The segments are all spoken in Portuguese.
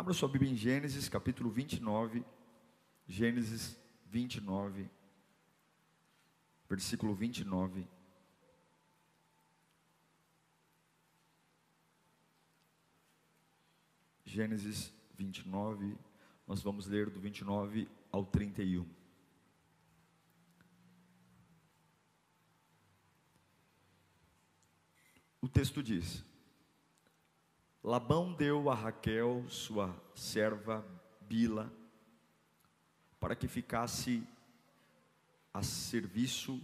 Abra sua Bíblia em Gênesis, capítulo 29. Gênesis 29, versículo 29. Gênesis 29, nós vamos ler do 29 ao 31. O texto diz: Labão deu a Raquel, sua serva Bila, para que ficasse a serviço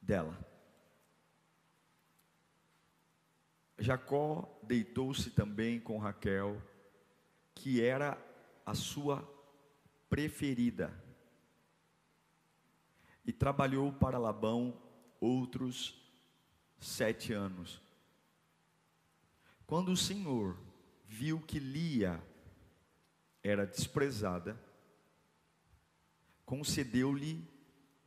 dela. Jacó deitou-se também com Raquel, que era a sua preferida, e trabalhou para Labão outros sete anos. Quando o Senhor viu que Lia era desprezada, concedeu-lhe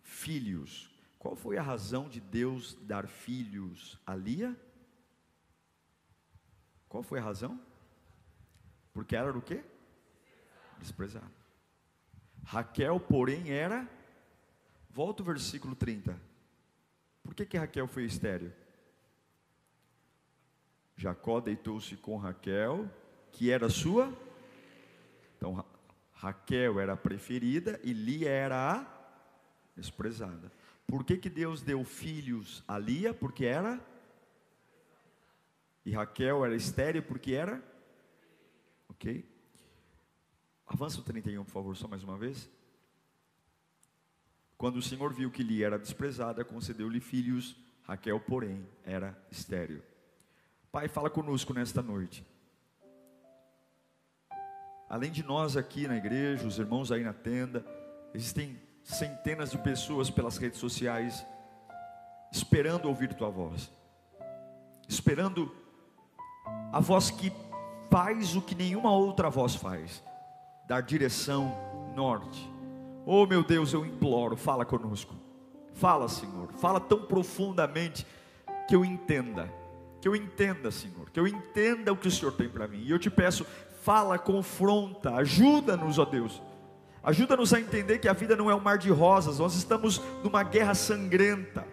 filhos. Qual foi a razão de Deus dar filhos a Lia? Qual foi a razão? Porque ela era o quê? Desprezada. Raquel, porém, era. Volta o versículo 30. Por que, que Raquel foi estéreo? Jacó deitou-se com Raquel, que era sua. Então, Raquel era a preferida e Lia era a desprezada. Por que, que Deus deu filhos a Lia? Porque era. E Raquel era estéreo porque era. Ok? Avança o 31, por favor, só mais uma vez. Quando o Senhor viu que Lia era desprezada, concedeu-lhe filhos. Raquel, porém, era estéreo. Pai, fala conosco nesta noite. Além de nós aqui na igreja, os irmãos aí na tenda, existem centenas de pessoas pelas redes sociais esperando ouvir tua voz, esperando a voz que faz o que nenhuma outra voz faz, dar direção norte. Oh meu Deus, eu imploro, fala conosco. Fala, Senhor, fala tão profundamente que eu entenda que eu entenda, Senhor, que eu entenda o que o Senhor tem para mim. E eu te peço, fala, confronta, ajuda-nos, ó Deus. Ajuda-nos a entender que a vida não é um mar de rosas, nós estamos numa guerra sangrenta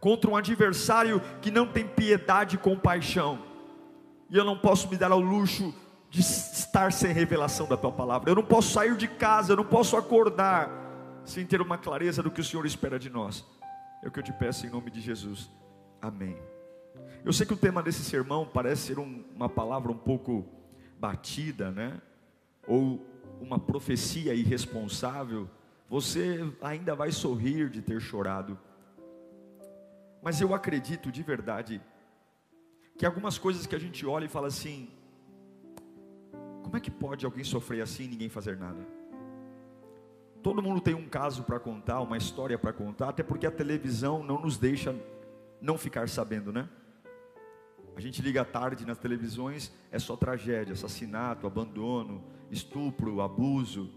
contra um adversário que não tem piedade e compaixão. E eu não posso me dar ao luxo de estar sem revelação da tua palavra. Eu não posso sair de casa, eu não posso acordar sem ter uma clareza do que o Senhor espera de nós. É o que eu te peço em nome de Jesus. Amém. Eu sei que o tema desse sermão parece ser um, uma palavra um pouco batida, né? Ou uma profecia irresponsável. Você ainda vai sorrir de ter chorado. Mas eu acredito de verdade que algumas coisas que a gente olha e fala assim: como é que pode alguém sofrer assim e ninguém fazer nada? Todo mundo tem um caso para contar, uma história para contar, até porque a televisão não nos deixa não ficar sabendo, né? A gente liga à tarde nas televisões, é só tragédia, assassinato, abandono, estupro, abuso.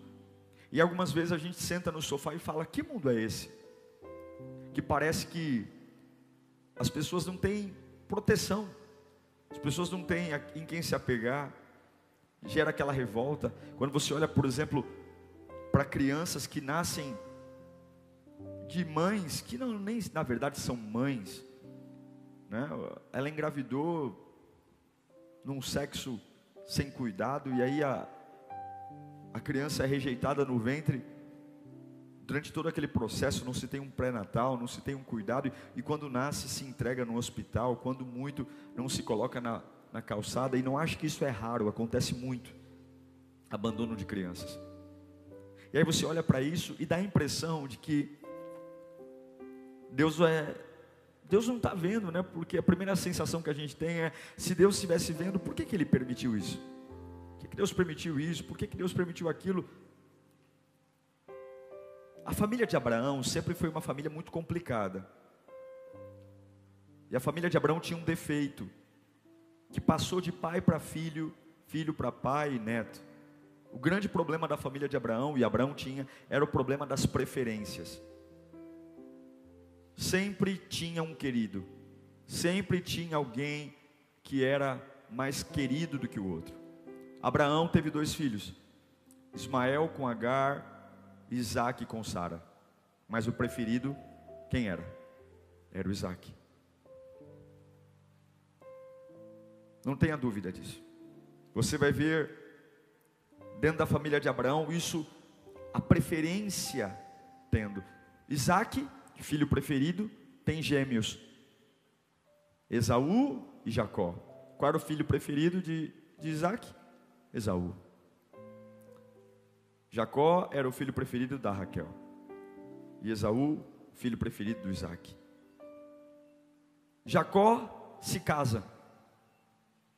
E algumas vezes a gente senta no sofá e fala: que mundo é esse? Que parece que as pessoas não têm proteção, as pessoas não têm em quem se apegar, gera aquela revolta. Quando você olha, por exemplo, para crianças que nascem de mães que não nem na verdade são mães, né? Ela engravidou num sexo sem cuidado e aí a, a criança é rejeitada no ventre. Durante todo aquele processo não se tem um pré-natal, não se tem um cuidado e, e quando nasce se entrega no hospital, quando muito não se coloca na, na calçada e não acho que isso é raro, acontece muito. Abandono de crianças. E aí você olha para isso e dá a impressão de que Deus é, Deus não está vendo, né? Porque a primeira sensação que a gente tem é: se Deus estivesse vendo, por que, que Ele permitiu isso? que Deus permitiu isso? Por que Deus permitiu aquilo? A família de Abraão sempre foi uma família muito complicada. E a família de Abraão tinha um defeito, que passou de pai para filho, filho para pai e neto. O grande problema da família de Abraão, e Abraão tinha, era o problema das preferências. Sempre tinha um querido, sempre tinha alguém que era mais querido do que o outro. Abraão teve dois filhos, Ismael com Agar Isaac com Sara. Mas o preferido, quem era? Era o Isaac. Não tenha dúvida disso. Você vai ver dentro da família de Abraão isso, a preferência tendo. Isaac, filho preferido, tem gêmeos. Esaú e Jacó. Qual era o filho preferido de, de Isaac? Esaú. Jacó era o filho preferido da Raquel. E Esaú, filho preferido do Isaac. Jacó se casa.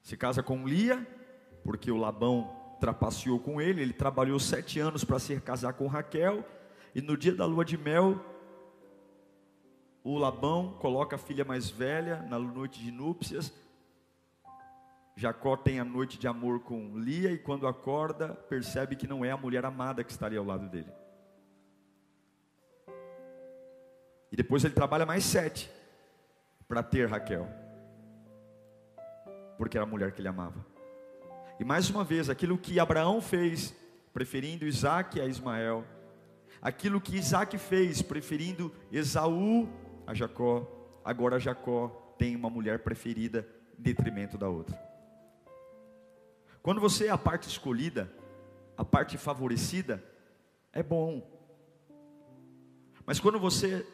Se casa com Lia, porque o Labão trapaceou com ele. Ele trabalhou sete anos para se casar com Raquel. E no dia da lua de mel, o Labão coloca a filha mais velha na noite de núpcias Jacó tem a noite de amor com Lia e quando acorda, percebe que não é a mulher amada que estaria ao lado dele. E depois ele trabalha mais sete para ter Raquel, porque era a mulher que ele amava. E mais uma vez, aquilo que Abraão fez, preferindo Isaac a Ismael, aquilo que Isaac fez, preferindo Esaú a Jacó, agora Jacó tem uma mulher preferida em detrimento da outra. Quando você é a parte escolhida, a parte favorecida, é bom. Mas quando você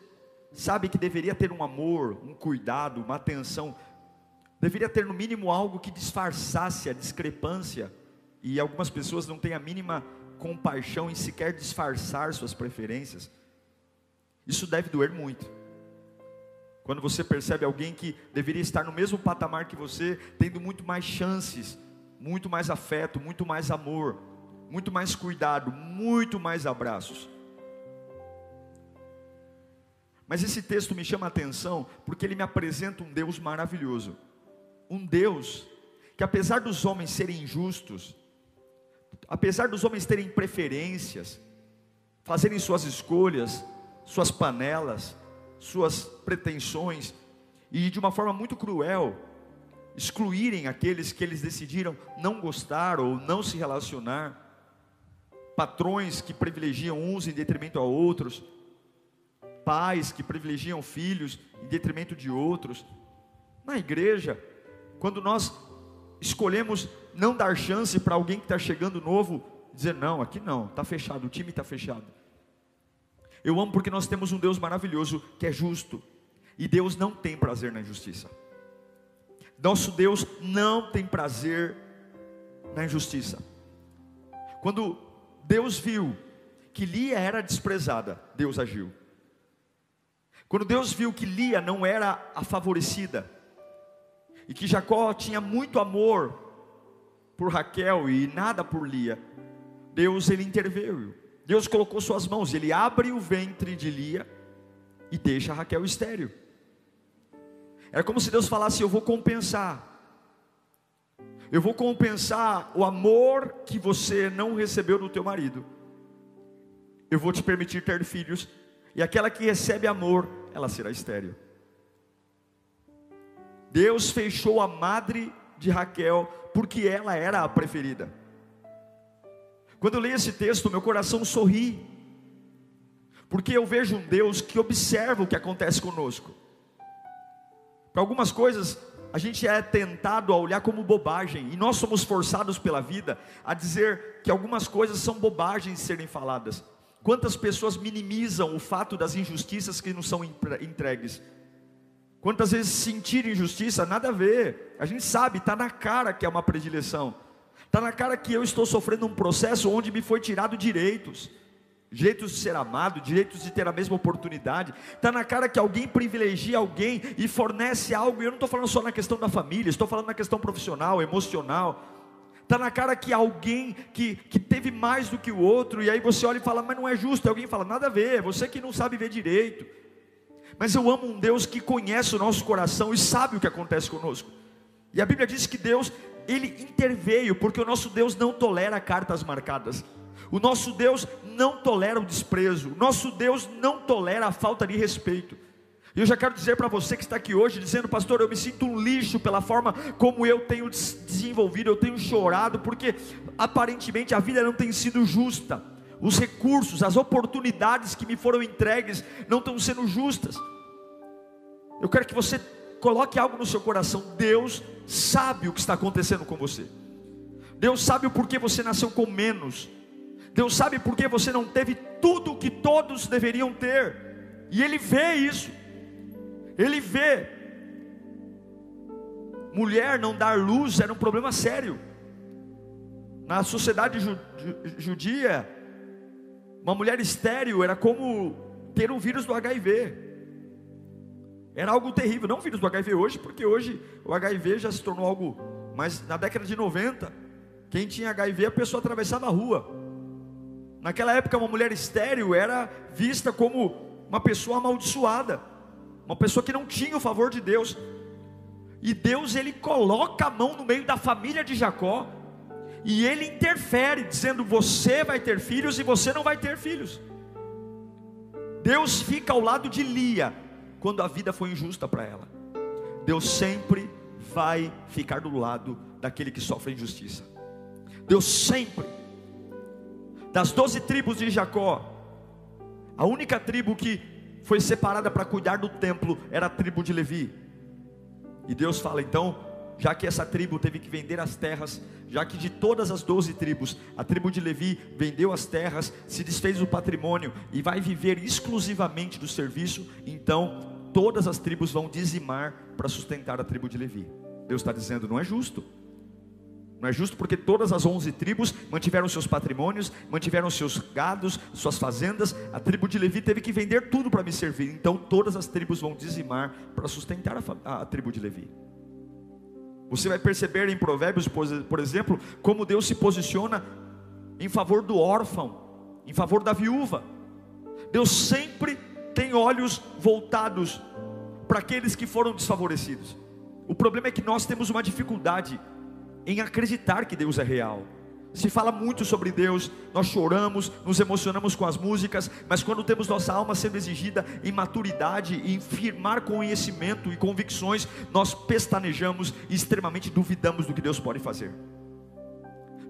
sabe que deveria ter um amor, um cuidado, uma atenção, deveria ter no mínimo algo que disfarçasse a discrepância, e algumas pessoas não têm a mínima compaixão em sequer disfarçar suas preferências, isso deve doer muito. Quando você percebe alguém que deveria estar no mesmo patamar que você, tendo muito mais chances muito mais afeto, muito mais amor, muito mais cuidado, muito mais abraços. Mas esse texto me chama a atenção porque ele me apresenta um Deus maravilhoso. Um Deus que, apesar dos homens serem injustos, apesar dos homens terem preferências, fazerem suas escolhas, suas panelas, suas pretensões, e de uma forma muito cruel, excluírem aqueles que eles decidiram não gostar ou não se relacionar, patrões que privilegiam uns em detrimento a outros, pais que privilegiam filhos em detrimento de outros. Na igreja, quando nós escolhemos não dar chance para alguém que está chegando novo, dizer não, aqui não, está fechado, o time está fechado. Eu amo porque nós temos um Deus maravilhoso que é justo, e Deus não tem prazer na injustiça. Nosso Deus não tem prazer na injustiça. Quando Deus viu que Lia era desprezada, Deus agiu. Quando Deus viu que Lia não era a favorecida, e que Jacó tinha muito amor por Raquel e nada por Lia, Deus ele interveio. Deus colocou suas mãos, ele abre o ventre de Lia e deixa Raquel estéril. Era como se Deus falasse: Eu vou compensar. Eu vou compensar o amor que você não recebeu do teu marido. Eu vou te permitir ter filhos. E aquela que recebe amor, ela será estéril. Deus fechou a madre de Raquel, porque ela era a preferida. Quando eu leio esse texto, meu coração sorri, porque eu vejo um Deus que observa o que acontece conosco. Para algumas coisas, a gente é tentado a olhar como bobagem, e nós somos forçados pela vida a dizer que algumas coisas são bobagens de serem faladas. Quantas pessoas minimizam o fato das injustiças que nos são entregues? Quantas vezes sentir injustiça, nada a ver. A gente sabe, está na cara que é uma predileção. Está na cara que eu estou sofrendo um processo onde me foi tirado direitos direitos de ser amado, direitos de ter a mesma oportunidade. Está na cara que alguém privilegia alguém e fornece algo. E eu não estou falando só na questão da família, estou falando na questão profissional, emocional. Está na cara que alguém que, que teve mais do que o outro, e aí você olha e fala, mas não é justo. E alguém fala, nada a ver, você que não sabe ver direito. Mas eu amo um Deus que conhece o nosso coração e sabe o que acontece conosco. E a Bíblia diz que Deus, ele interveio, porque o nosso Deus não tolera cartas marcadas. O nosso Deus não tolera o desprezo. O nosso Deus não tolera a falta de respeito. E eu já quero dizer para você que está aqui hoje, dizendo, pastor, eu me sinto um lixo pela forma como eu tenho desenvolvido, eu tenho chorado, porque aparentemente a vida não tem sido justa. Os recursos, as oportunidades que me foram entregues não estão sendo justas. Eu quero que você coloque algo no seu coração. Deus sabe o que está acontecendo com você. Deus sabe o porquê você nasceu com menos. Deus sabe porquê você não teve tudo o que todos deveriam ter. E Ele vê isso. Ele vê. Mulher não dar luz era um problema sério. Na sociedade judia, uma mulher estéril era como ter um vírus do HIV. Era algo terrível, não vírus do HIV hoje, porque hoje o HIV já se tornou algo, mas na década de 90, quem tinha HIV a pessoa atravessava a rua. Naquela época uma mulher estéril era vista como uma pessoa amaldiçoada uma pessoa que não tinha o favor de Deus. E Deus ele coloca a mão no meio da família de Jacó e ele interfere dizendo: "Você vai ter filhos e você não vai ter filhos". Deus fica ao lado de Lia quando a vida foi injusta para ela. Deus sempre vai ficar do lado daquele que sofre injustiça. Deus sempre das doze tribos de Jacó, a única tribo que foi separada para cuidar do templo era a tribo de Levi. E Deus fala então, já que essa tribo teve que vender as terras, já que de todas as doze tribos, a tribo de Levi vendeu as terras, se desfez do patrimônio e vai viver exclusivamente do serviço, então todas as tribos vão dizimar para sustentar a tribo de Levi. Deus está dizendo, não é justo. Não é justo porque todas as onze tribos mantiveram seus patrimônios, mantiveram seus gados, suas fazendas. A tribo de Levi teve que vender tudo para me servir. Então todas as tribos vão dizimar para sustentar a, a, tribo de Levi. Você vai perceber em Provérbios, por exemplo, como Deus se posiciona em favor do órfão, em favor da viúva. Deus sempre tem olhos voltados para aqueles que foram desfavorecidos. O problema é que nós temos uma dificuldade em acreditar que Deus é real. Se fala muito sobre Deus, nós choramos, nos emocionamos com as músicas, mas quando temos nossa alma sendo exigida em maturidade, em firmar conhecimento e convicções, nós pestanejamos e extremamente duvidamos do que Deus pode fazer.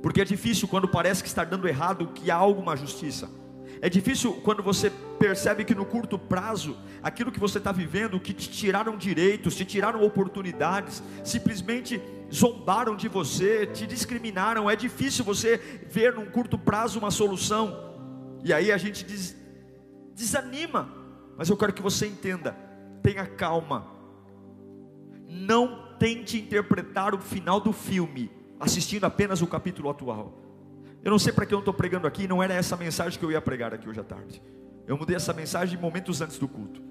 Porque é difícil quando parece que está dando errado que há alguma justiça. É difícil quando você percebe que no curto prazo, aquilo que você está vivendo, que te tiraram direitos, te tiraram oportunidades, simplesmente zombaram de você, te discriminaram. É difícil você ver num curto prazo uma solução. E aí a gente des, desanima. Mas eu quero que você entenda, tenha calma. Não tente interpretar o final do filme assistindo apenas o capítulo atual. Eu não sei para que eu estou pregando aqui, não era essa mensagem que eu ia pregar aqui hoje à tarde. Eu mudei essa mensagem momentos antes do culto.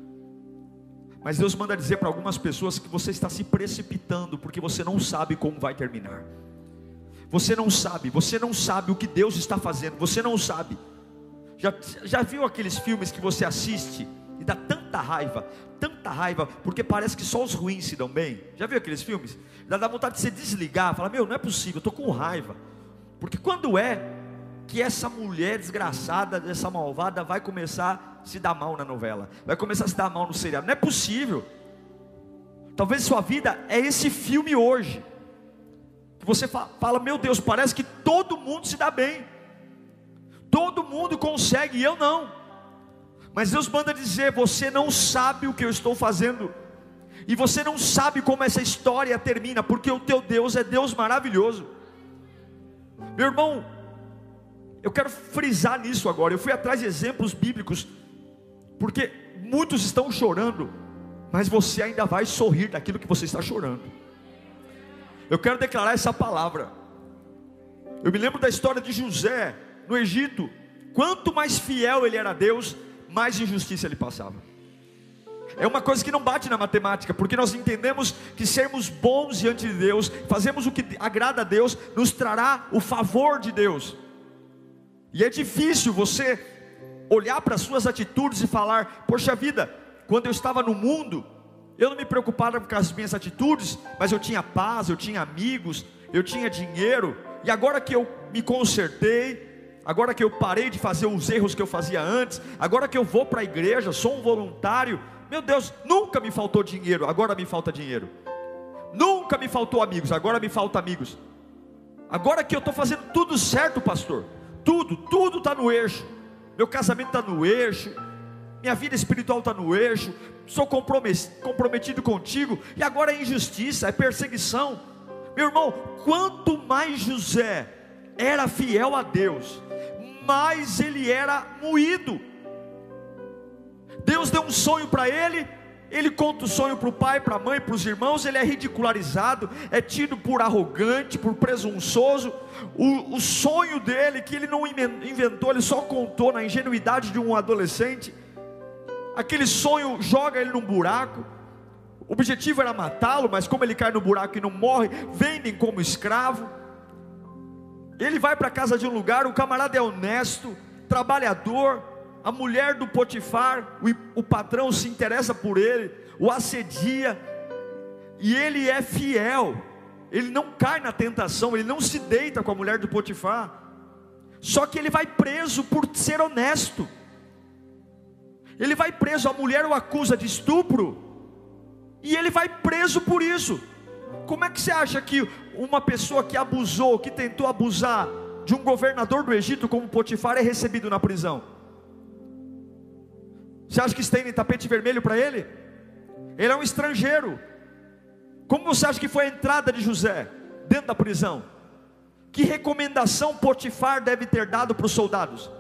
Mas Deus manda dizer para algumas pessoas que você está se precipitando porque você não sabe como vai terminar. Você não sabe, você não sabe o que Deus está fazendo, você não sabe. Já, já viu aqueles filmes que você assiste e dá tanta raiva, tanta raiva, porque parece que só os ruins se dão bem? Já viu aqueles filmes? Dá, dá vontade de você desligar, falar: Meu, não é possível, estou com raiva. Porque quando é que essa mulher desgraçada, essa malvada, vai começar a se dar mal na novela, vai começar a se dar mal no seriado. Não é possível. Talvez sua vida é esse filme hoje. Que você fala, meu Deus, parece que todo mundo se dá bem. Todo mundo consegue e eu não. Mas Deus manda dizer: você não sabe o que eu estou fazendo. E você não sabe como essa história termina, porque o teu Deus é Deus maravilhoso. Meu irmão, eu quero frisar nisso agora. Eu fui atrás de exemplos bíblicos, porque muitos estão chorando, mas você ainda vai sorrir daquilo que você está chorando. Eu quero declarar essa palavra. Eu me lembro da história de José no Egito. Quanto mais fiel ele era a Deus, mais injustiça ele passava. É uma coisa que não bate na matemática, porque nós entendemos que sermos bons diante de Deus, fazemos o que agrada a Deus, nos trará o favor de Deus. E é difícil você olhar para as suas atitudes e falar: Poxa vida, quando eu estava no mundo, eu não me preocupava com as minhas atitudes, mas eu tinha paz, eu tinha amigos, eu tinha dinheiro, e agora que eu me consertei, agora que eu parei de fazer os erros que eu fazia antes, agora que eu vou para a igreja, sou um voluntário, meu Deus, nunca me faltou dinheiro, agora me falta dinheiro. Nunca me faltou amigos, agora me falta amigos. Agora que eu estou fazendo tudo certo, pastor, tudo, tudo está no eixo. Meu casamento está no eixo, minha vida espiritual está no eixo, sou comprometido contigo, e agora é injustiça, é perseguição. Meu irmão, quanto mais José era fiel a Deus, mais ele era moído. Deus deu um sonho para ele, ele conta o sonho para o pai, para a mãe, para os irmãos, ele é ridicularizado, é tido por arrogante, por presunçoso. O, o sonho dele, que ele não inventou, ele só contou na ingenuidade de um adolescente. Aquele sonho joga ele num buraco. O objetivo era matá-lo, mas como ele cai no buraco e não morre, vendem como escravo. Ele vai para a casa de um lugar, o camarada é honesto, trabalhador, a mulher do Potifar, o, o patrão se interessa por ele, o assedia, e ele é fiel, ele não cai na tentação, ele não se deita com a mulher do Potifar, só que ele vai preso por ser honesto, ele vai preso, a mulher o acusa de estupro, e ele vai preso por isso. Como é que você acha que uma pessoa que abusou, que tentou abusar de um governador do Egito como Potifar é recebido na prisão? Você acha que estendem tapete vermelho para ele? Ele é um estrangeiro. Como você acha que foi a entrada de José dentro da prisão? Que recomendação Potifar deve ter dado para os soldados?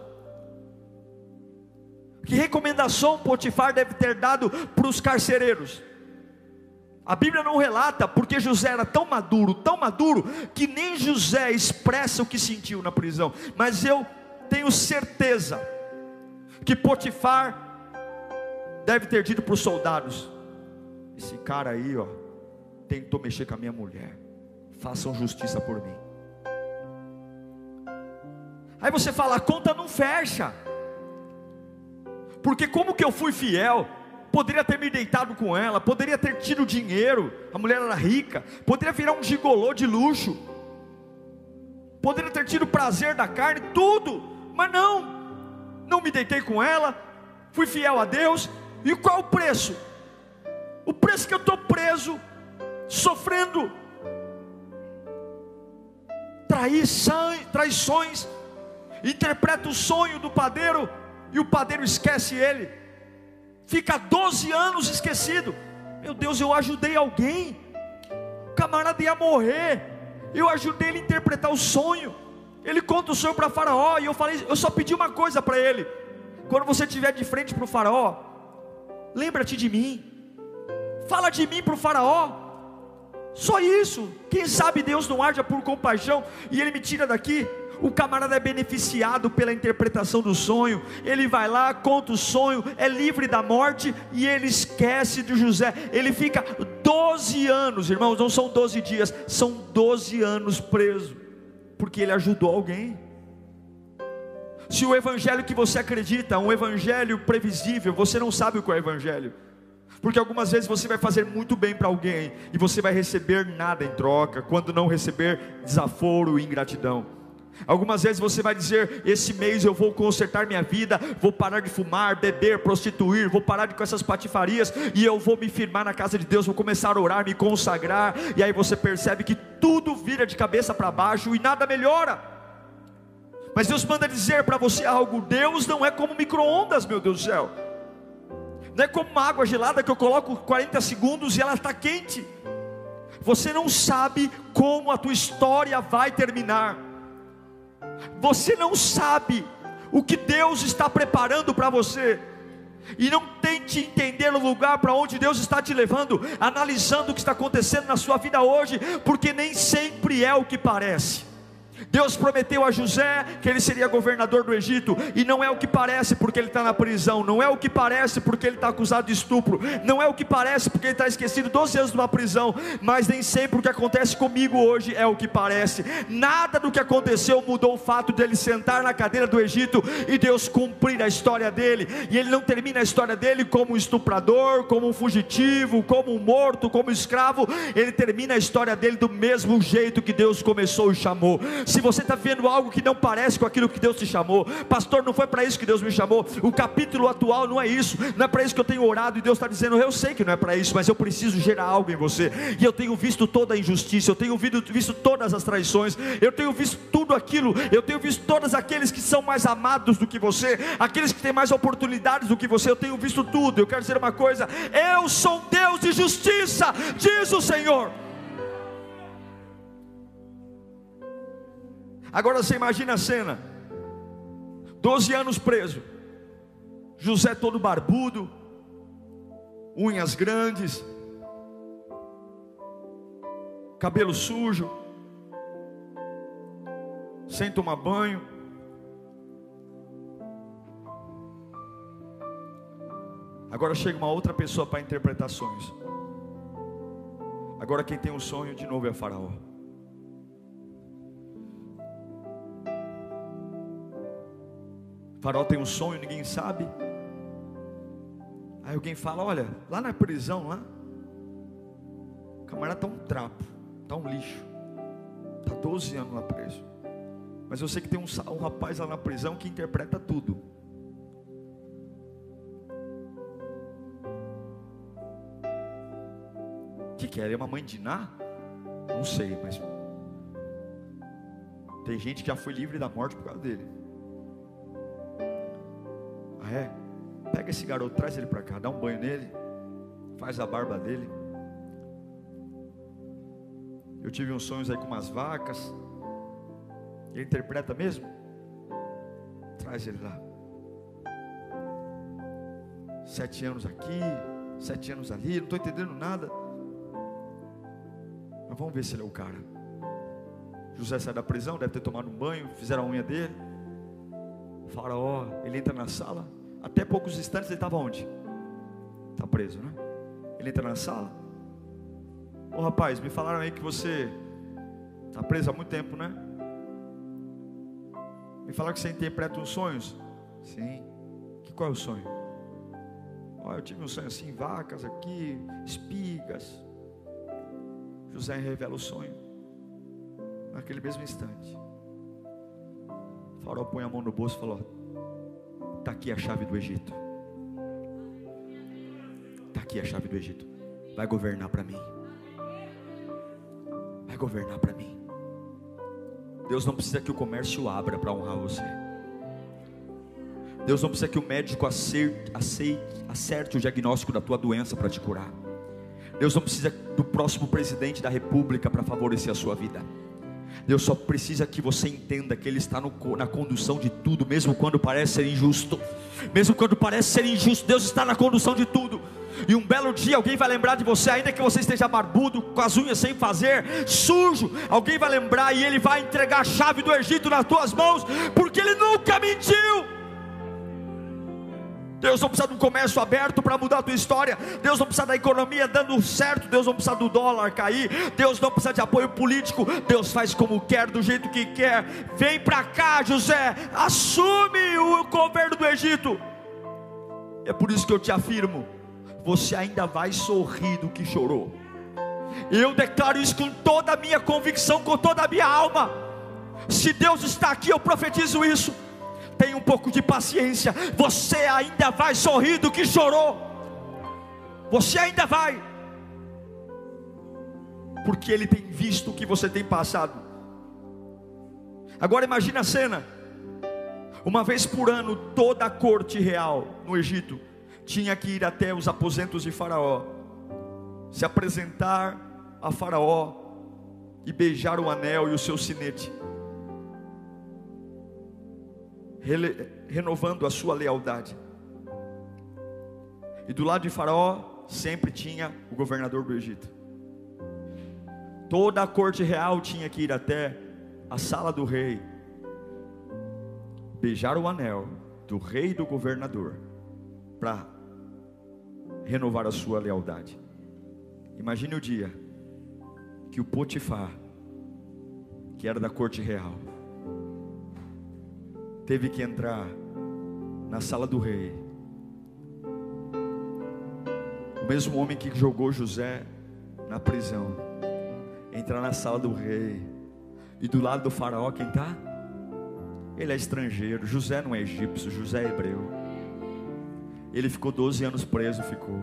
Que recomendação Potifar deve ter dado para os carcereiros? A Bíblia não relata, porque José era tão maduro, tão maduro, que nem José expressa o que sentiu na prisão. Mas eu tenho certeza que Potifar deve ter dito para os soldados: esse cara aí, ó, tentou mexer com a minha mulher, façam justiça por mim. Aí você fala: a conta não fecha, porque como que eu fui fiel? Poderia ter me deitado com ela, poderia ter tido dinheiro, a mulher era rica, poderia virar um gigolô de luxo, poderia ter tido prazer da carne, tudo, mas não, não me deitei com ela, fui fiel a Deus, e qual o preço? O preço que eu estou preso, sofrendo traições, interpreta o sonho do padeiro e o padeiro esquece ele, fica 12 anos esquecido. Meu Deus, eu ajudei alguém, o camarada ia morrer, eu ajudei ele a interpretar o sonho. Ele conta o sonho para Faraó, e eu falei, eu só pedi uma coisa para ele: quando você estiver de frente para o Faraó, lembra-te de mim, fala de mim para o Faraó. Só isso. Quem sabe Deus não haja por compaixão e Ele me tira daqui. O camarada é beneficiado pela interpretação do sonho. Ele vai lá, conta o sonho, é livre da morte e ele esquece de José. Ele fica 12 anos, irmãos, não são 12 dias, são 12 anos preso, porque ele ajudou alguém. Se o evangelho que você acredita é um evangelho previsível, você não sabe o que é o evangelho. Porque algumas vezes você vai fazer muito bem para alguém e você vai receber nada em troca, quando não receber desaforo e ingratidão. Algumas vezes você vai dizer: Esse mês eu vou consertar minha vida, vou parar de fumar, beber, prostituir, vou parar de com essas patifarias e eu vou me firmar na casa de Deus, vou começar a orar, me consagrar. E aí você percebe que tudo vira de cabeça para baixo e nada melhora. Mas Deus manda dizer para você algo: Deus não é como micro-ondas, meu Deus do céu. Não é como uma água gelada que eu coloco 40 segundos e ela está quente. Você não sabe como a tua história vai terminar. Você não sabe o que Deus está preparando para você. E não tente entender o lugar para onde Deus está te levando, analisando o que está acontecendo na sua vida hoje, porque nem sempre é o que parece. Deus prometeu a José que ele seria governador do Egito, e não é o que parece porque ele está na prisão, não é o que parece porque ele está acusado de estupro, não é o que parece porque ele está esquecido 12 anos numa prisão, mas nem sempre o que acontece comigo hoje é o que parece. Nada do que aconteceu mudou o fato dele sentar na cadeira do Egito e Deus cumprir a história dele, e ele não termina a história dele como um estuprador, como um fugitivo, como um morto, como um escravo, ele termina a história dele do mesmo jeito que Deus começou e chamou se você está vendo algo que não parece com aquilo que Deus te chamou, pastor, não foi para isso que Deus me chamou. O capítulo atual não é isso, não é para isso que eu tenho orado. E Deus está dizendo: Eu sei que não é para isso, mas eu preciso gerar algo em você. E eu tenho visto toda a injustiça, eu tenho visto todas as traições, eu tenho visto tudo aquilo, eu tenho visto todos aqueles que são mais amados do que você, aqueles que têm mais oportunidades do que você. Eu tenho visto tudo. Eu quero dizer uma coisa: Eu sou Deus de justiça, diz o Senhor. Agora você imagina a cena: 12 anos preso, José todo barbudo, unhas grandes, cabelo sujo, sem tomar banho. Agora chega uma outra pessoa para interpretações. Agora quem tem um sonho de novo é Faraó. Farol tem um sonho, ninguém sabe. Aí alguém fala: Olha, lá na prisão, lá, o camarada está um trapo, está um lixo, está 12 anos lá preso. Mas eu sei que tem um, um rapaz lá na prisão que interpreta tudo. O que, que é? Ele é uma mãe de Ná? Não sei, mas tem gente que já foi livre da morte por causa dele. É? Pega esse garoto, traz ele para cá, dá um banho nele, faz a barba dele. Eu tive uns sonhos aí com umas vacas. Ele interpreta mesmo? Traz ele lá. Sete anos aqui, sete anos ali, não estou entendendo nada. Mas vamos ver se ele é o cara. José sai da prisão, deve ter tomado um banho, fizeram a unha dele. Faraó, ele entra na sala. Até poucos instantes ele estava onde? Está preso, né? Ele entra na sala. Ô rapaz, me falaram aí que você está preso há muito tempo, né? Me falaram que você interpreta uns sonhos. Sim. Que qual é o sonho? Ó, eu tive um sonho assim, vacas aqui, espigas. José revela o sonho. Naquele mesmo instante. Farol põe a mão no bolso e falou: Está aqui a chave do Egito. Está aqui a chave do Egito. Vai governar para mim. Vai governar para mim. Deus não precisa que o comércio abra para honrar você. Deus não precisa que o médico acerte, acerte, o diagnóstico da tua doença para te curar. Deus não precisa do próximo presidente da república para favorecer a sua vida. Deus só precisa que você entenda que Ele está no, na condução de tudo, mesmo quando parece ser injusto. Mesmo quando parece ser injusto, Deus está na condução de tudo. E um belo dia alguém vai lembrar de você, ainda que você esteja barbudo, com as unhas sem fazer, sujo. Alguém vai lembrar e Ele vai entregar a chave do Egito nas tuas mãos, porque Ele nunca mentiu. Deus não precisa de um comércio aberto para mudar a tua história. Deus não precisa da economia dando certo. Deus não precisa do dólar cair. Deus não precisa de apoio político. Deus faz como quer, do jeito que quer. Vem para cá, José. Assume o governo do Egito. É por isso que eu te afirmo: você ainda vai sorrir do que chorou. Eu declaro isso com toda a minha convicção, com toda a minha alma. Se Deus está aqui, eu profetizo isso Tenha um pouco de paciência. Você ainda vai sorrir do que chorou. Você ainda vai. Porque Ele tem visto o que você tem passado. Agora imagine a cena. Uma vez por ano, toda a corte real no Egito tinha que ir até os aposentos de Faraó, se apresentar a Faraó e beijar o anel e o seu sinete renovando a sua lealdade. E do lado de Faraó sempre tinha o governador do Egito. Toda a corte real tinha que ir até à sala do rei, beijar o anel do rei e do governador, para renovar a sua lealdade. Imagine o dia que o Potifar, que era da corte real, teve que entrar na sala do rei. O mesmo homem que jogou José na prisão, entrar na sala do rei, e do lado do faraó, quem está? Ele é estrangeiro. José não é egípcio, José é hebreu. Ele ficou 12 anos preso, ficou.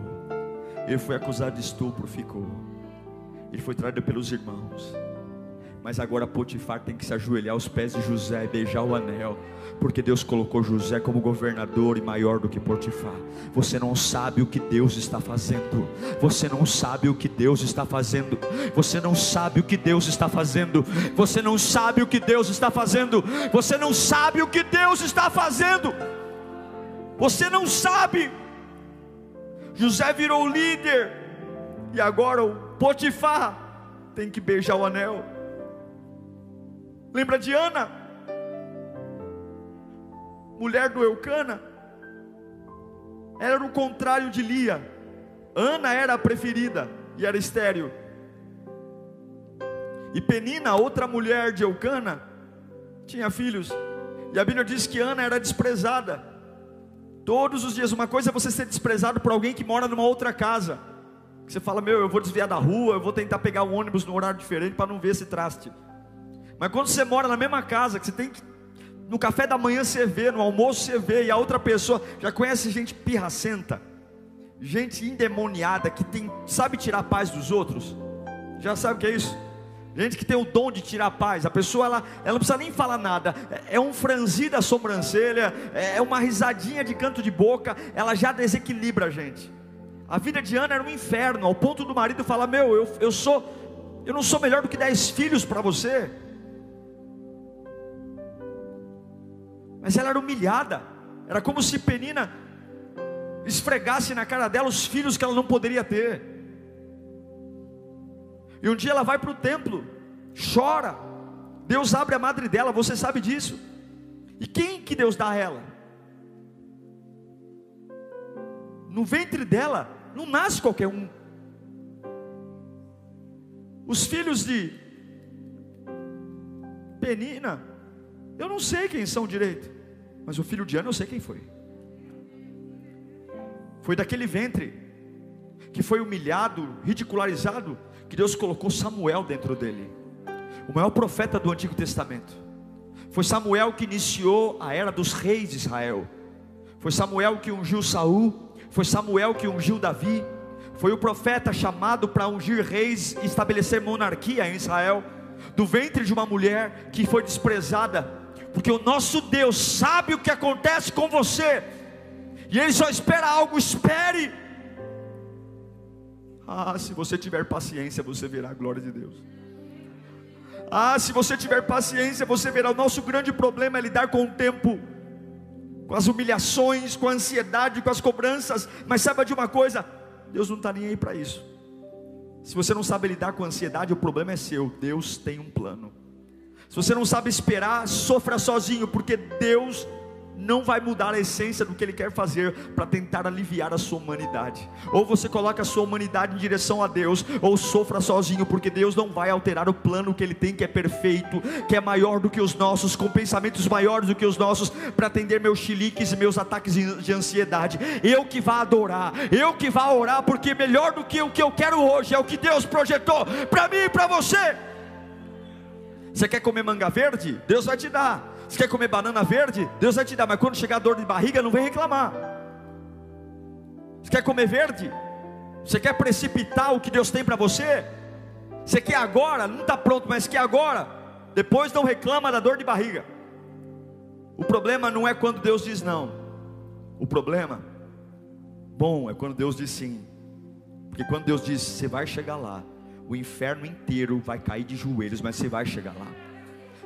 Ele foi acusado de estupro, ficou. Ele foi traído pelos irmãos. Mas agora Potifar tem que se ajoelhar aos pés de José e beijar o anel, porque Deus colocou José como governador e maior do que Potifar. Você não sabe o que Deus está fazendo. Você não sabe o que Deus está fazendo. Você não sabe o que Deus está fazendo. Você não sabe o que Deus está fazendo. Você não sabe o que Deus está fazendo. Você não sabe. José virou líder e agora o Potifar tem que beijar o anel. Lembra de Ana? Mulher do Eucana? Era o contrário de Lia. Ana era a preferida e era estéril. E Penina, outra mulher de Eucana, tinha filhos. E a Bíblia diz que Ana era desprezada. Todos os dias, uma coisa é você ser desprezado por alguém que mora numa outra casa. Você fala, meu, eu vou desviar da rua, eu vou tentar pegar um ônibus no horário diferente para não ver esse traste. Mas quando você mora na mesma casa, que você tem que. No café da manhã você vê, no almoço você vê, e a outra pessoa já conhece gente pirracenta, gente endemoniada, que tem, sabe tirar a paz dos outros. Já sabe o que é isso? Gente que tem o dom de tirar a paz. A pessoa ela, ela não precisa nem falar nada. É, é um franzir da sobrancelha, é uma risadinha de canto de boca, ela já desequilibra a gente. A vida de Ana era um inferno, ao ponto do marido falar: Meu, eu, eu sou, eu não sou melhor do que dez filhos para você. Mas ela era humilhada. Era como se Penina esfregasse na cara dela os filhos que ela não poderia ter. E um dia ela vai para o templo, chora. Deus abre a madre dela, você sabe disso. E quem que Deus dá a ela? No ventre dela não nasce qualquer um. Os filhos de Penina, eu não sei quem são direito. Mas o filho de Ana eu sei quem foi. Foi daquele ventre que foi humilhado, ridicularizado, que Deus colocou Samuel dentro dele. O maior profeta do Antigo Testamento. Foi Samuel que iniciou a era dos reis de Israel. Foi Samuel que ungiu Saul, foi Samuel que ungiu Davi. Foi o profeta chamado para ungir reis e estabelecer monarquia em Israel, do ventre de uma mulher que foi desprezada porque o nosso Deus sabe o que acontece com você, e Ele só espera algo, espere. Ah, se você tiver paciência, você verá a glória de Deus. Ah, se você tiver paciência, você verá. O nosso grande problema é lidar com o tempo, com as humilhações, com a ansiedade, com as cobranças. Mas saiba de uma coisa: Deus não está nem aí para isso. Se você não sabe lidar com a ansiedade, o problema é seu. Deus tem um plano. Se você não sabe esperar, sofra sozinho, porque Deus não vai mudar a essência do que Ele quer fazer para tentar aliviar a sua humanidade. Ou você coloca a sua humanidade em direção a Deus, ou sofra sozinho, porque Deus não vai alterar o plano que Ele tem, que é perfeito, que é maior do que os nossos, com pensamentos maiores do que os nossos, para atender meus chiliques e meus ataques de ansiedade. Eu que vá adorar, eu que vá orar, porque melhor do que o que eu quero hoje é o que Deus projetou para mim e para você. Você quer comer manga verde? Deus vai te dar. Você quer comer banana verde? Deus vai te dar. Mas quando chegar a dor de barriga, não vem reclamar. Você quer comer verde? Você quer precipitar o que Deus tem para você? Você quer agora? Não está pronto, mas quer agora? Depois não reclama da dor de barriga. O problema não é quando Deus diz não. O problema, bom, é quando Deus diz sim. Porque quando Deus diz, você vai chegar lá, o inferno inteiro vai cair de joelhos, mas você vai chegar lá.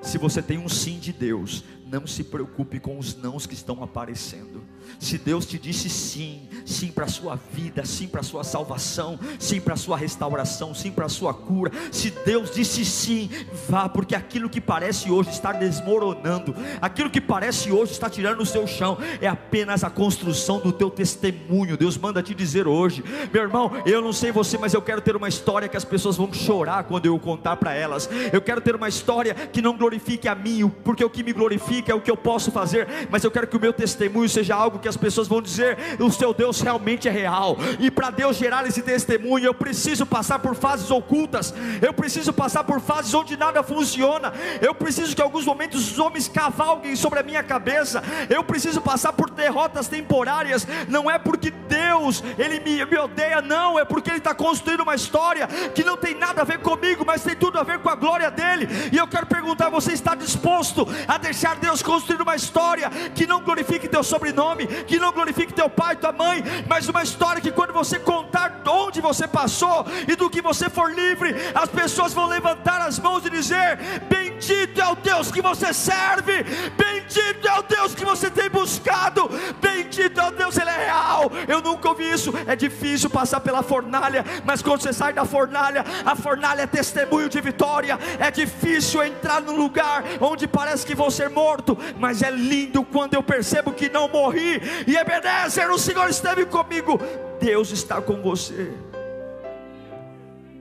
Se você tem um sim de Deus, não se preocupe com os nãos que estão aparecendo. Se Deus te disse sim, sim para a sua vida, sim para a sua salvação, sim para a sua restauração, sim para a sua cura. Se Deus disse sim, vá, porque aquilo que parece hoje estar desmoronando, aquilo que parece hoje estar tirando o seu chão, é apenas a construção do teu testemunho. Deus manda te dizer hoje, meu irmão, eu não sei você, mas eu quero ter uma história que as pessoas vão chorar quando eu contar para elas. Eu quero ter uma história que não glorifique a mim, porque o que me glorifica é o que eu posso fazer, mas eu quero que o meu testemunho seja algo que as pessoas vão dizer: o seu Deus realmente é real. E para Deus gerar esse testemunho, eu preciso passar por fases ocultas, eu preciso passar por fases onde nada funciona, eu preciso que em alguns momentos os homens cavalguem sobre a minha cabeça, eu preciso passar por derrotas temporárias, não é porque Deus ele me, me odeia, não, é porque Ele está construindo uma história que não tem nada a ver comigo, mas tem tudo a ver com a glória dele. E eu quero perguntar: você está disposto a deixar Deus construir uma história que não glorifique teu sobrenome, que não glorifique teu pai, tua mãe, mas uma história que quando você contar onde você passou e do que você for livre, as pessoas vão levantar as mãos e dizer: Bendito é o Deus que você serve, bendito é o Deus que você tem buscado, bendito é o Deus, Ele é real. Eu nunca ouvi isso. É difícil passar pela fornalha, mas quando você sai da fornalha, a fornalha é testemunho de vitória. É difícil entrar num lugar onde parece que vou ser morto, mas é lindo quando eu percebo que não morri e Ebenezer, o Senhor esteve comigo. Deus está com você.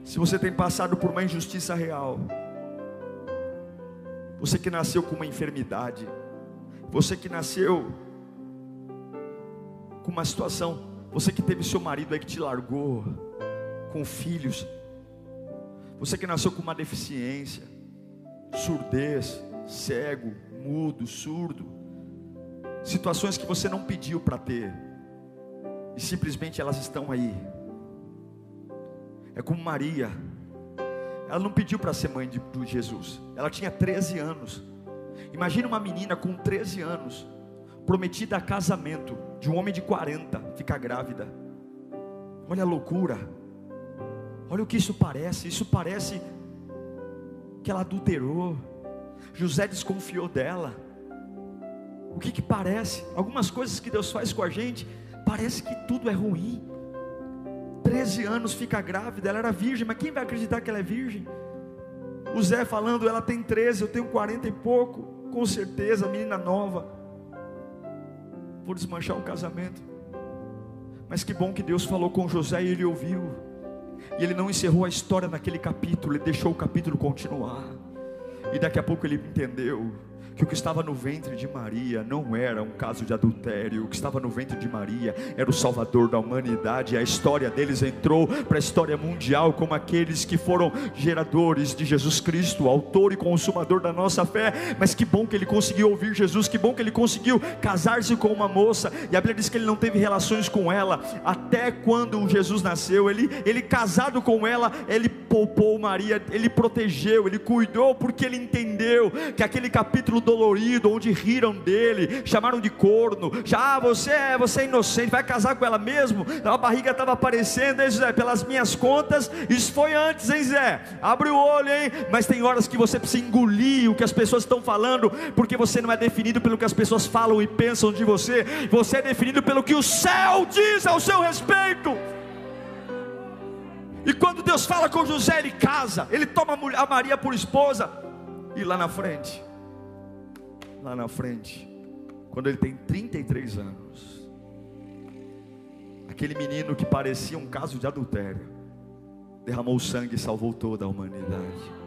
Se você tem passado por uma injustiça real, você que nasceu com uma enfermidade, você que nasceu com uma situação, você que teve seu marido aí que te largou, com filhos, você que nasceu com uma deficiência, surdez, cego, mudo, surdo, situações que você não pediu para ter, e simplesmente elas estão aí. É como Maria, ela não pediu para ser mãe de, de Jesus, ela tinha 13 anos. Imagina uma menina com 13 anos, prometida a casamento, de um homem de 40, ficar grávida. Olha a loucura, olha o que isso parece. Isso parece que ela adulterou. José desconfiou dela. O que que parece? Algumas coisas que Deus faz com a gente, parece que tudo é ruim. 13 anos fica grávida, ela era virgem, mas quem vai acreditar que ela é virgem? O Zé falando, ela tem 13, eu tenho 40 e pouco, com certeza, menina nova. Vou desmanchar o casamento. Mas que bom que Deus falou com José e ele ouviu. E ele não encerrou a história naquele capítulo, ele deixou o capítulo continuar. E daqui a pouco ele entendeu que o que estava no ventre de Maria não era um caso de adultério, o que estava no ventre de Maria era o Salvador da humanidade. A história deles entrou para a história mundial como aqueles que foram geradores de Jesus Cristo, autor e consumador da nossa fé. Mas que bom que ele conseguiu ouvir Jesus, que bom que ele conseguiu casar-se com uma moça. E a Bíblia diz que ele não teve relações com ela até quando Jesus nasceu. Ele, ele casado com ela, ele poupou Maria, ele protegeu, ele cuidou, porque ele entendeu que aquele capítulo dolorido, onde riram dele, chamaram de corno, já ah, você é, você é inocente, vai casar com ela mesmo? A barriga estava aparecendo, hein, Zé? Pelas minhas contas, isso foi antes, hein, Zé? Abre o olho, hein? Mas tem horas que você precisa engolir o que as pessoas estão falando, porque você não é definido pelo que as pessoas falam e pensam de você, você é definido pelo que o céu diz ao seu respeito. E quando Deus fala com José, ele casa, ele toma a Maria por esposa, e lá na frente, lá na frente, quando ele tem 33 anos, aquele menino que parecia um caso de adultério, derramou sangue e salvou toda a humanidade.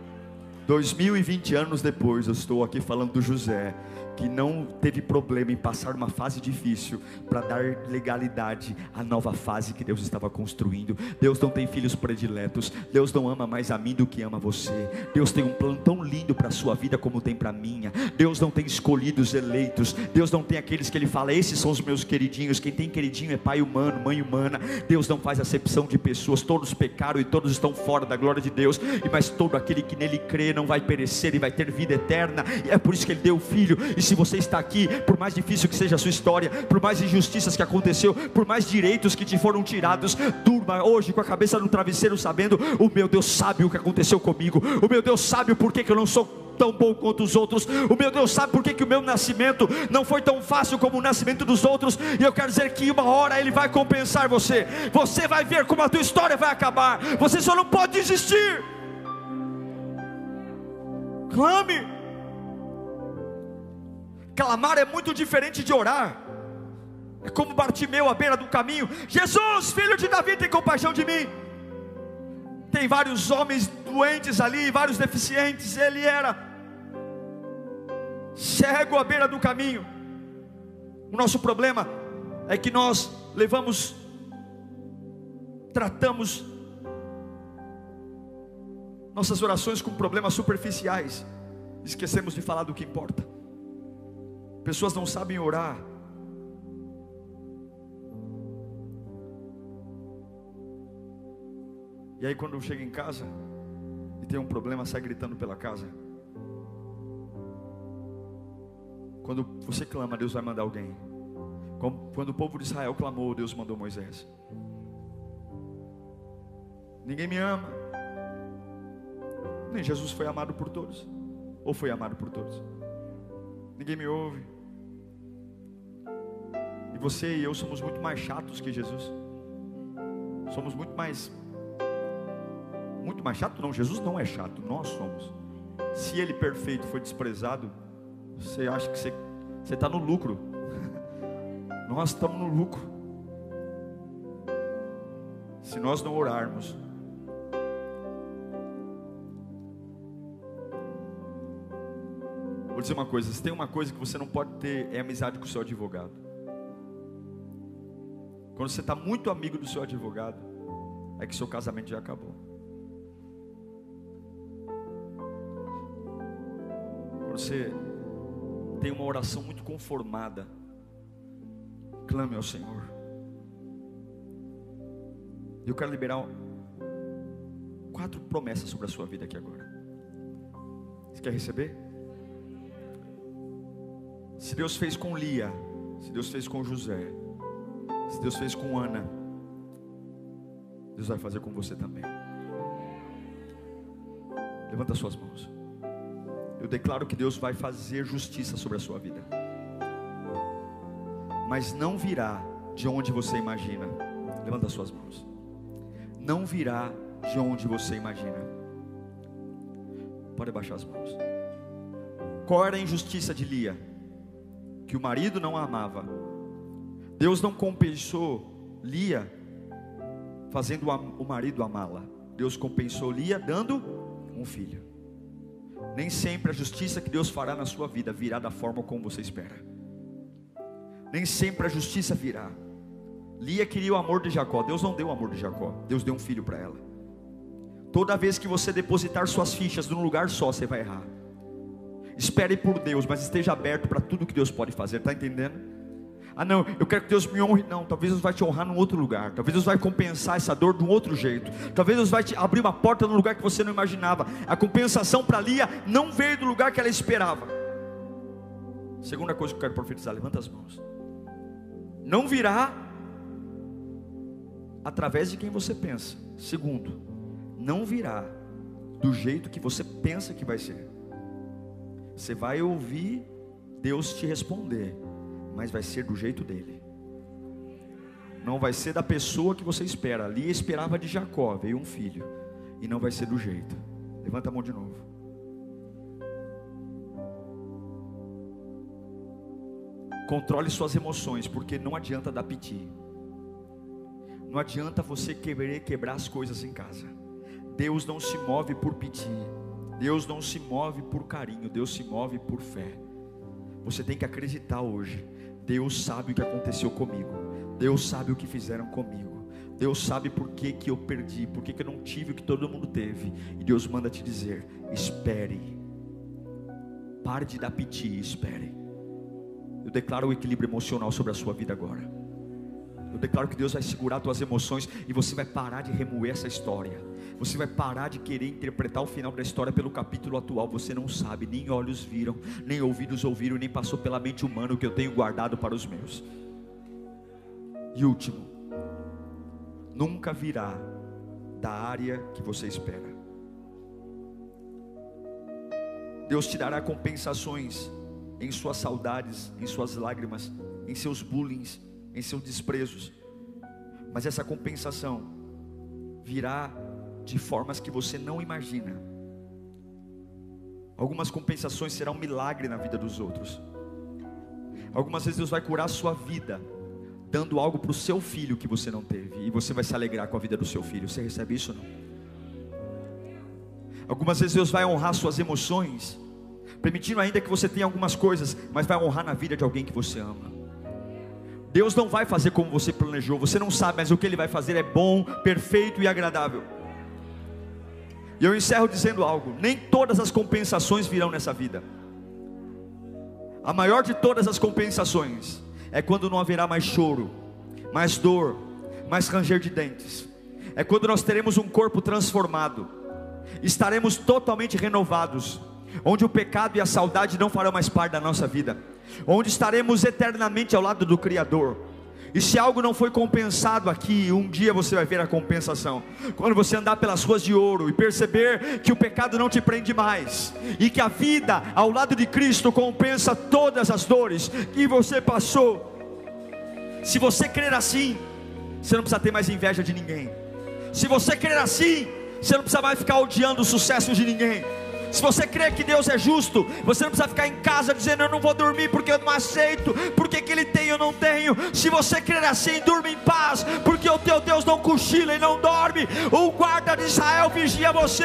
2020 anos depois, eu estou aqui falando do José, que não teve problema em passar uma fase difícil para dar legalidade à nova fase que Deus estava construindo. Deus não tem filhos prediletos. Deus não ama mais a mim do que ama você. Deus tem um plano tão lindo para a sua vida como tem para a minha. Deus não tem escolhidos eleitos. Deus não tem aqueles que ele fala: esses são os meus queridinhos. Quem tem queridinho é pai humano, mãe humana. Deus não faz acepção de pessoas. Todos pecaram e todos estão fora da glória de Deus. E mas todo aquele que nele crê não vai perecer e vai ter vida eterna. E é por isso que ele deu o filho. E se você está aqui, por mais difícil que seja a sua história, por mais injustiças que aconteceu, por mais direitos que te foram tirados, durma hoje com a cabeça no travesseiro sabendo, o meu Deus sabe o que aconteceu comigo. O meu Deus sabe o porquê que eu não sou tão bom quanto os outros. O meu Deus sabe por que, que o meu nascimento não foi tão fácil como o nascimento dos outros. E eu quero dizer que uma hora Ele vai compensar você. Você vai ver como a tua história vai acabar. Você só não pode desistir. Clame. Clamar é muito diferente de orar. É como Bartimeu à beira do caminho: Jesus, filho de Davi, tem compaixão de mim. Tem vários homens doentes ali, vários deficientes. Ele era cego à beira do caminho. O nosso problema é que nós levamos, tratamos nossas orações com problemas superficiais, esquecemos de falar do que importa. Pessoas não sabem orar E aí quando chega em casa e tem um problema, sai gritando pela casa. Quando você clama, Deus vai mandar alguém. Quando o povo de Israel clamou, Deus mandou Moisés. Ninguém me ama. Nem Jesus foi amado por todos. Ou foi amado por todos. Ninguém me ouve. Você e eu somos muito mais chatos que Jesus. Somos muito mais muito mais chato? Não, Jesus não é chato, nós somos. Se ele perfeito foi desprezado, você acha que você está no lucro. nós estamos no lucro. Se nós não orarmos, Vou dizer uma coisa: se tem uma coisa que você não pode ter, é amizade com o seu advogado. Quando você está muito amigo do seu advogado, é que seu casamento já acabou. você tem uma oração muito conformada, clame ao Senhor. Eu quero liberar quatro promessas sobre a sua vida aqui agora. Você quer receber? Se Deus fez com Lia, se Deus fez com José, se Deus fez com Ana, Deus vai fazer com você também. Levanta suas mãos eu declaro que Deus vai fazer justiça sobre a sua vida. Mas não virá de onde você imagina. Levanta as suas mãos. Não virá de onde você imagina. Pode baixar as mãos. Qual era a injustiça de Lia? Que o marido não a amava. Deus não compensou Lia fazendo o marido amá-la. Deus compensou Lia dando um filho. Nem sempre a justiça que Deus fará na sua vida virá da forma como você espera. Nem sempre a justiça virá. Lia queria o amor de Jacó. Deus não deu o amor de Jacó. Deus deu um filho para ela. Toda vez que você depositar suas fichas num lugar só, você vai errar. Espere por Deus, mas esteja aberto para tudo que Deus pode fazer. Está entendendo? Ah, não, eu quero que Deus me honre. Não, talvez Deus vai te honrar num outro lugar. Talvez Deus vai compensar essa dor de um outro jeito. Talvez Deus vai te abrir uma porta num lugar que você não imaginava. A compensação para Lia não veio do lugar que ela esperava. Segunda coisa que eu quero profetizar, levanta as mãos. Não virá através de quem você pensa. Segundo, não virá do jeito que você pensa que vai ser. Você vai ouvir Deus te responder mas vai ser do jeito dele. Não vai ser da pessoa que você espera. Ali esperava de Jacó, veio um filho, e não vai ser do jeito. Levanta a mão de novo. Controle suas emoções, porque não adianta dar piti. Não adianta você querer quebrar as coisas em casa. Deus não se move por piti. Deus não se move por carinho. Deus se move por fé. Você tem que acreditar hoje Deus sabe o que aconteceu comigo. Deus sabe o que fizeram comigo. Deus sabe por que, que eu perdi, por que, que eu não tive o que todo mundo teve. E Deus manda te dizer: espere. Pare de dar piti, espere. Eu declaro o equilíbrio emocional sobre a sua vida agora. Eu declaro que Deus vai segurar as tuas emoções e você vai parar de remoer essa história. Você vai parar de querer interpretar o final da história pelo capítulo atual. Você não sabe, nem olhos viram, nem ouvidos ouviram, nem passou pela mente humana o que eu tenho guardado para os meus. E último, nunca virá da área que você espera. Deus te dará compensações em suas saudades, em suas lágrimas, em seus bullying, em seus desprezos. Mas essa compensação virá de formas que você não imagina. Algumas compensações serão um milagre na vida dos outros. Algumas vezes Deus vai curar a sua vida, dando algo para o seu filho que você não teve, e você vai se alegrar com a vida do seu filho. Você recebe isso ou não? Algumas vezes Deus vai honrar suas emoções, permitindo ainda que você tenha algumas coisas, mas vai honrar na vida de alguém que você ama. Deus não vai fazer como você planejou, você não sabe, mas o que Ele vai fazer é bom, perfeito e agradável. E eu encerro dizendo algo: nem todas as compensações virão nessa vida. A maior de todas as compensações é quando não haverá mais choro, mais dor, mais ranger de dentes. É quando nós teremos um corpo transformado, estaremos totalmente renovados, onde o pecado e a saudade não farão mais parte da nossa vida, onde estaremos eternamente ao lado do Criador e se algo não foi compensado aqui, um dia você vai ver a compensação. Quando você andar pelas ruas de ouro e perceber que o pecado não te prende mais, e que a vida ao lado de Cristo compensa todas as dores que você passou. Se você crer assim, você não precisa ter mais inveja de ninguém. Se você crer assim, você não precisa mais ficar odiando os sucessos de ninguém. Se você crê que Deus é justo, você não precisa ficar em casa dizendo eu não vou dormir porque eu não aceito, porque que Ele tem eu não tenho. Se você crer assim, durma em paz, porque o teu Deus não cochila e não dorme. O guarda de Israel vigia você,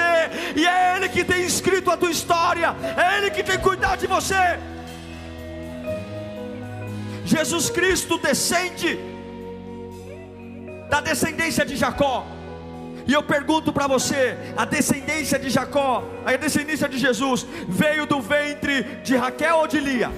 e é Ele que tem escrito a tua história, é Ele que tem cuidado de você. Jesus Cristo descende da descendência de Jacó. E eu pergunto para você: a descendência de Jacó, a descendência de Jesus, veio do ventre de Raquel ou de Lia?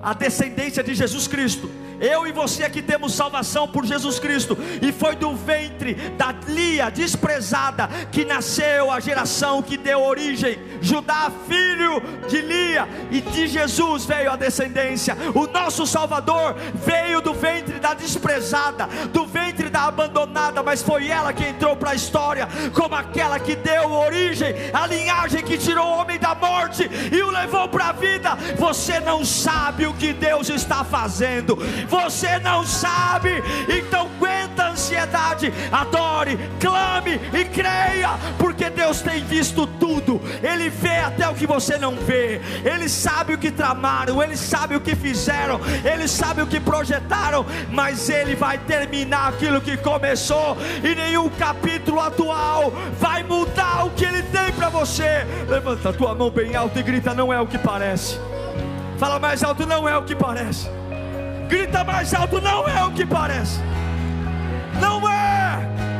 A descendência de Jesus Cristo eu e você aqui temos salvação por Jesus Cristo, e foi do ventre da Lia desprezada que nasceu a geração que deu origem. Judá, filho de Lia, e de Jesus veio a descendência. O nosso Salvador veio do ventre da desprezada, do ventre da abandonada, mas foi ela que entrou para a história como aquela que deu origem, a linhagem que tirou o homem da morte e o levou para a vida. Você não sabe o que Deus está fazendo você não sabe, então aguenta a ansiedade, adore, clame e creia, porque Deus tem visto tudo, Ele vê até o que você não vê, Ele sabe o que tramaram, Ele sabe o que fizeram, Ele sabe o que projetaram, mas Ele vai terminar aquilo que começou, e nenhum capítulo atual vai mudar o que Ele tem para você. Levanta a tua mão bem alto e grita: Não é o que parece. Fala mais alto, não é o que parece. Grita mais alto, não é o que parece. Não é.